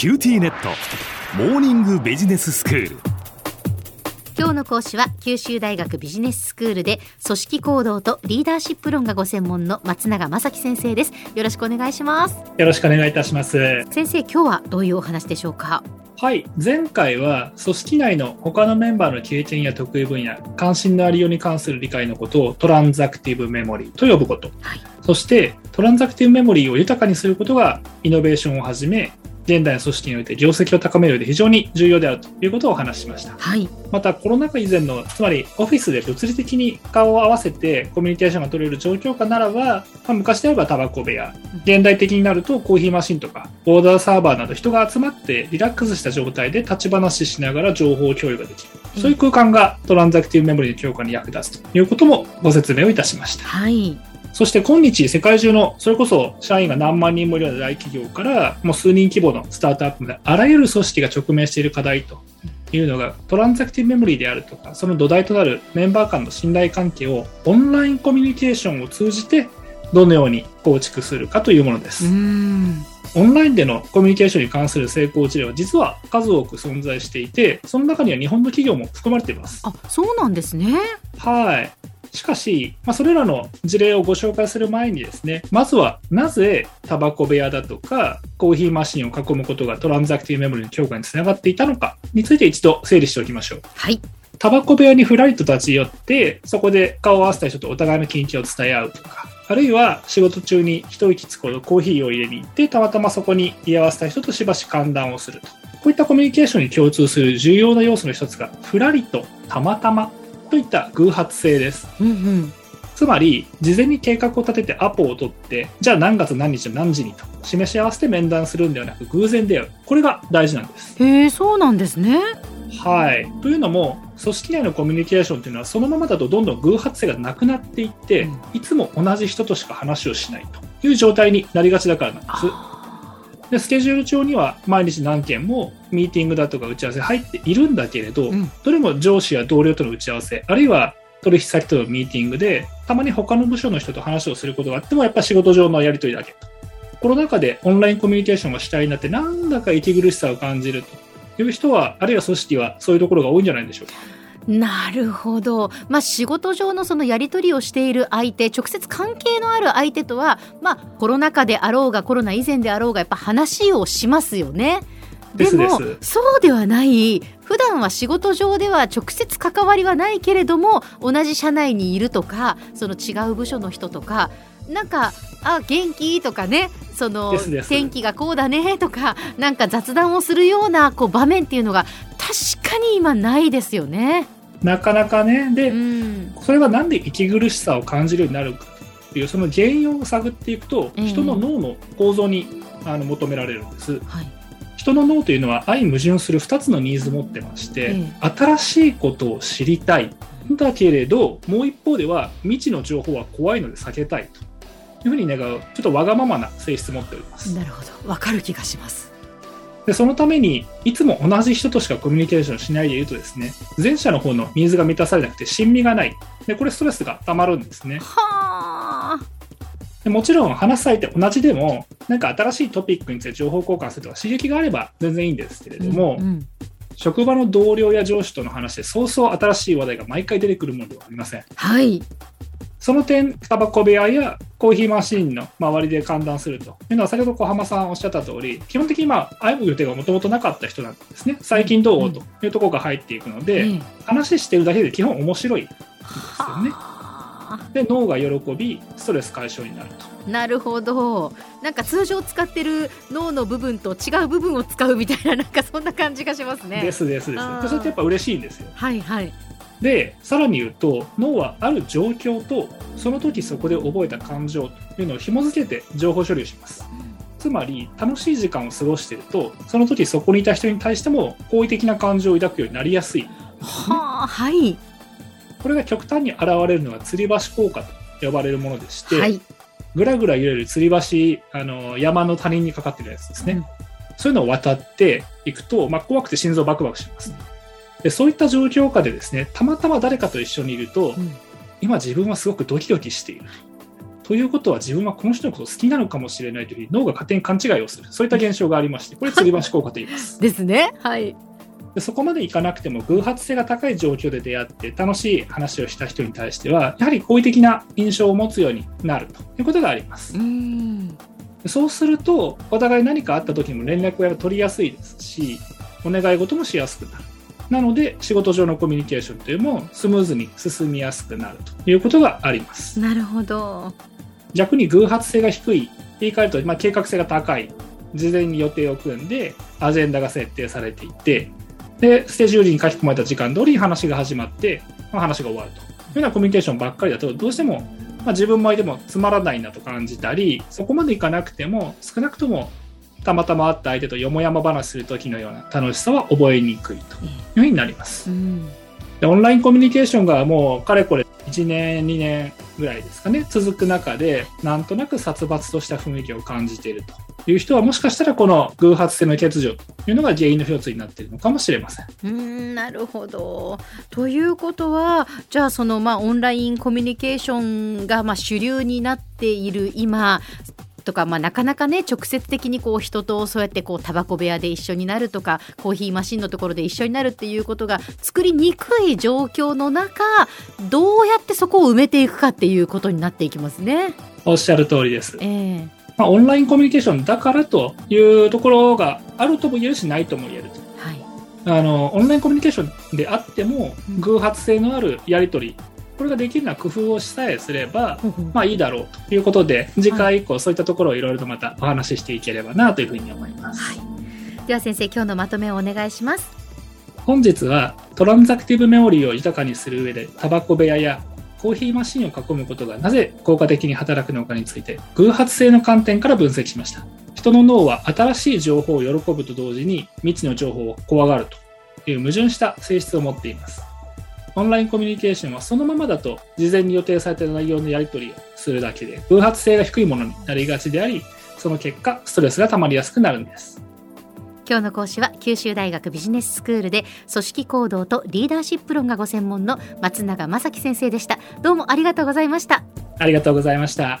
QTnet。モーニングビジネススクール。今日の講師は九州大学ビジネススクールで組織行動とリーダーシップ論がご専門の松永正樹先生です。よろしくお願いします。よろしくお願いいたします。先生今日はどういうお話でしょうか？はい。前回は組織内の他のメンバーの経験や得意分野関心のありように関する理解のことをトランザクティブメモリーと呼ぶこと、はい、そしてトランザクティブメモリーを豊かにすることがイノベーションをはじめ現代の組織において業績を高める上で非常に重要であるということをお話ししました。はい、またコロナ禍以前のつまりオフィスで物理的に顔を合わせてコミュニケーションが取れる状況下ならば、まあ、昔であればタバコ部屋現代的になるとコーヒーマシンとかオーダーサーバーなど人が集まってリラックスした状態で立ち話しながら情報共有ができる。そういう空間がトランザクティブメモリーの強化に役立つということもご説明をいたしました。はいそして今日世界中のそれこそ社員が何万人もいるような大企業からもう数人規模のスタートアップまであらゆる組織が直面している課題というのがトランザクティブメモリーであるとかその土台となるメンバー間の信頼関係をオンラインコミュニケーションを通じてどのように構築するかというものです。オンラインでのコミュニケーションに関する成功事例は実は数多く存在していて、その中には日本の企業も含まれています。あ、そうなんですね。はい。しかし、まあ、それらの事例をご紹介する前にですね、まずはなぜタバコ部屋だとかコーヒーマシンを囲むことがトランザクティブメモリの強化につながっていたのかについて一度整理しておきましょう。はい。タバコ部屋にふらりと立ち寄って、そこで顔を合わせた人とお互いの近況を伝え合うとか、あるいは仕事中に一息つくほどコーヒーを入れに行って、たまたまそこに居合わせた人としばし歓談をすると。こういったコミュニケーションに共通する重要な要素の一つが、ふらりとたまたまといった偶発性です。うんうんつまり、事前に計画を立ててアポを取って、じゃあ何月何日何時にと示し合わせて面談するんではなく、偶然出会う。これが大事なんです。へえ、そうなんですね。はい。というのも、組織内のコミュニケーションというのは、そのままだとどんどん偶発性がなくなっていって、うん、いつも同じ人としか話をしないという状態になりがちだからなんです。で、スケジュール帳には毎日何件もミーティングだとか打ち合わせ入っているんだけれど、うん、どれも上司や同僚との打ち合わせ、あるいは取引先とのミーティングで、たまに他の部署の人と話をすることがあっても、やっぱ仕事上のやり取りだけと。コロナ禍でオンラインコミュニケーションが主体になって、なんだか息苦しさを感じるという人は、あるいは組織はそういうところが多いんじゃないでしょうか。なるほど、まあ、仕事上のそのやり取りをしている相手直接関係のある相手とは、まあ、コロナ禍であろうがコロナ以前であろうがやっぱ話をしますよね。でもそうではない普段は仕事上では直接関わりはないけれども同じ社内にいるとかその違う部署の人とかなんか「あ元気?」とかねその天気がこうだね？とかなんか雑談をするようなこう場面っていうのが確かに今ないですよね。なかなかね。で、うん、それはなんで息苦しさを感じるようになるかというその原因を探っていくと、人の脳の構造にあの求められるんです。はい。人の脳というのは相矛盾する2つのニーズを持ってまして、うん、新しいことを知りたいだけれどもう一方では未知の情報は怖いので避けたいというふうに願うちょっとわがままな性質を持っておりますなるほどわかる気がしますでそのためにいつも同じ人としかコミュニケーションしないでいるとですね前者の方のニーズが満たされなくて親身がないでこれストレスがたまるんですねはあでもちろん話す相手同じでも、なんか新しいトピックについて情報交換するとか刺激があれば全然いいんですけれども、うんうん、職場の同僚や上司との話でそうそう新しい話題が毎回出てくるものではありません。はい。その点、タバコ部屋やコーヒーマシンの周りで歓談すると。いうのは、先ほど小浜さんおっしゃった通り、基本的にまあ、会う予定がもともとなかった人なんですね。最近どうというところが入っていくので、うん、話してるだけで基本面白いんですよね。で脳が喜びストレス解消になると。なるほど。なんか通常使ってる脳の部分と違う部分を使うみたいななんかそんな感じがしますね。ですですです。それってやっぱ嬉しいんですよ。はいはいでさらに言うと脳はある状況とその時そこで覚えた感情というのを紐付けて情報処理をします。つまり楽しい時間を過ごしているとその時そこにいた人に対しても好意的な感情を抱くようになりやすい、ね、はあはい。これが極端に現れるのが吊り橋効果と呼ばれるものでして、はい、ぐらぐら揺れる吊り橋あの山の谷にかかってるやつですね、うん、そういうのを渡っていくと、まあ、怖くて心臓バクバクします、でそういった状況下でですねたまたま誰かと一緒にいると、うん、今自分はすごくドキドキしているということは自分はこの人のこと好きなのかもしれないという脳が勝手に勘違いをする。そういった現象がありまして、これ吊り橋効果と言います。ですね。はい。でそこまでいかなくても偶発性が高い状況で出会って楽しい話をした人に対しては、やはり好意的な印象を持つようになるということがあります。うん。そうすると、お互い何かあった時にも連絡が取りやすいですし、お願い事もしやすくなる。なので、仕事上のコミュニケーションというのもスムーズに進みやすくなるということがあります。なるほど。逆に偶発性が低い、言い換えると、まあ、計画性が高い、事前に予定を組んで、アジェンダが設定されていて、で、ステージ売りに書き込まれた時間通りに話が始まって、まあ、話が終わるというようなコミュニケーションばっかりだと、どうしても、まあ、自分も相手もつまらないなと感じたり、そこまでいかなくても、少なくとも、たまたま会った相手とよもやま話する時のような楽しさは覚えにくいというふうになります。うん。でオンラインコミュニケーションがもうかれこれ1年2年ぐらいですかね続く中でなんとなく殺伐とした雰囲気を感じているという人はもしかしたらこの偶発性の欠如というのが原因の一つになっているのかもしれません。うんなるほど。ということはじゃあそのまあオンラインコミュニケーションがまあ主流になっている今とか、まあ、なかなかね直接的にこう人とそうやってこうタバコ部屋で一緒になるとかコーヒーマシンのところで一緒になるっていうことが作りにくい状況の中どうやってそこを埋めていくかっていうことになっていきますね。おっしゃる通りです。ええまあ、オンラインコミュニケーションだからというところがあるとも言えるしないとも言えると。はい。あのオンラインコミュニケーションであってもうん偶発性のあるやり取りこれができるような工夫をしさえすればまあいいだろうということで、次回以降そういったところをいろいろとまたお話ししていければなというふうに思います。はい。では先生今日のまとめをお願いします。本日はトランザクティブメモリーを豊かにする上でタバコ部屋やコーヒーマシンを囲むことがなぜ効果的に働くのかについて偶発性の観点から分析しました。人の脳は新しい情報を喜ぶと同時に未知の情報を怖がるという矛盾した性質を持っています。オンラインコミュニケーションはそのままだと事前に予定された内容のやり取りをするだけで偶発性が低いものになりがちであり、その結果ストレスが溜まりやすくなるんです。今日の講師は九州大学ビジネススクールで組織行動とリーダーシップ論がご専門の松永正樹先生でしたどうもありがとうございましたありがとうございました。